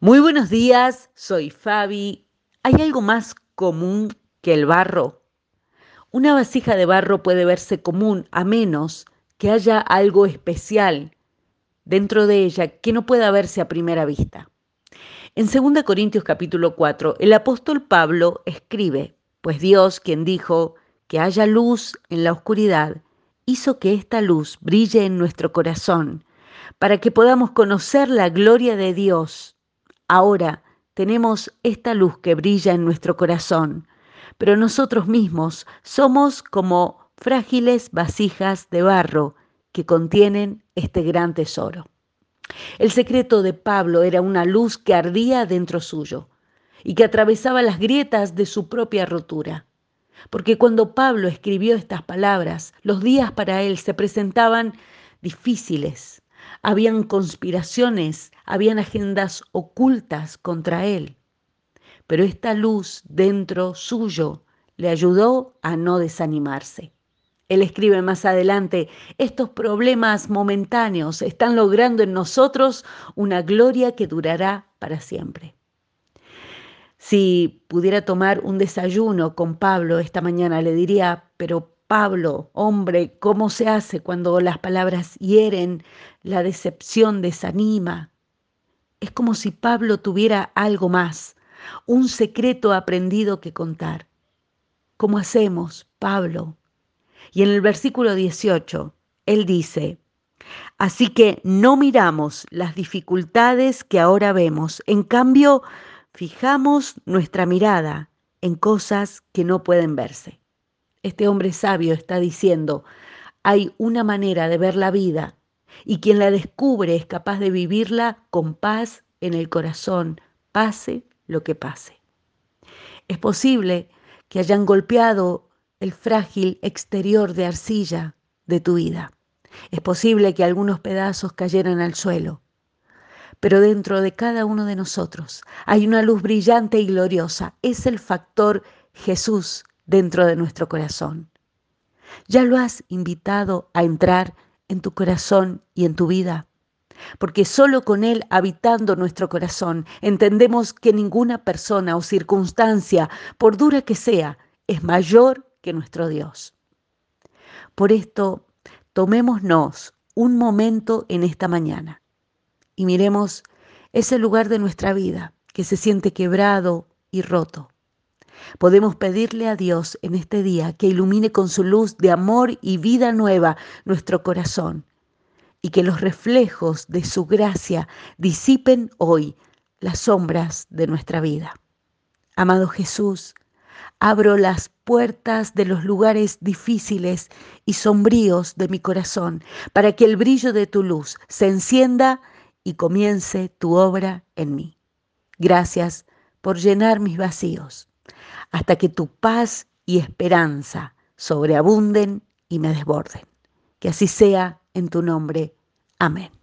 Muy buenos días, soy Fabi. ¿Hay algo más común que el barro? Una vasija de barro puede verse común a menos que haya algo especial dentro de ella que no pueda verse a primera vista. En 2 Corintios capítulo 4, el apóstol Pablo escribe, pues Dios, quien dijo que haya luz en la oscuridad, hizo que esta luz brille en nuestro corazón, para que podamos conocer la gloria de Dios. Ahora tenemos esta luz que brilla en nuestro corazón, pero nosotros mismos somos como frágiles vasijas de barro que contienen este gran tesoro. El secreto de Pablo era una luz que ardía dentro suyo y que atravesaba las grietas de su propia rotura. Porque cuando Pablo escribió estas palabras, los días para él se presentaban difíciles. Habían conspiraciones, habían agendas ocultas contra él. Pero esta luz dentro suyo le ayudó a no desanimarse. Él escribe más adelante, estos problemas momentáneos están logrando en nosotros una gloria que durará para siempre. Si pudiera tomar un desayuno con Pablo esta mañana, le diría, pero Pablo, hombre, ¿cómo se hace cuando las palabras hieren, la decepción desanima? Es como si Pablo tuviera algo más, un secreto aprendido que contar. ¿Cómo hacemos, Pablo? Y en el versículo 18, él dice, así que no miramos las dificultades que ahora vemos, en cambio, fijamos nuestra mirada en cosas que no pueden verse. Este hombre sabio está diciendo, hay una manera de ver la vida y quien la descubre es capaz de vivirla con paz en el corazón, pase lo que pase. Es posible que hayan golpeado el frágil exterior de arcilla de tu vida. Es posible que algunos pedazos cayeran al suelo, pero dentro de cada uno de nosotros hay una luz brillante y gloriosa. Es el factor Jesús dentro de nuestro corazón. ¿Ya lo has invitado a entrar en tu corazón y en tu vida? Porque solo con Él habitando nuestro corazón entendemos que ninguna persona o circunstancia, por dura que sea, es mayor que nuestro Dios. Por esto, tomémonos un momento en esta mañana y miremos ese lugar de nuestra vida que se siente quebrado y roto. Podemos pedirle a Dios en este día que ilumine con su luz de amor y vida nueva nuestro corazón y que los reflejos de su gracia disipen hoy las sombras de nuestra vida. Amado Jesús, abro las puertas de los lugares difíciles y sombríos de mi corazón para que el brillo de tu luz se encienda y comience tu obra en mí. Gracias por llenar mis vacíos, hasta que tu paz y esperanza sobreabunden y me desborden. Que así sea en tu nombre. Amén.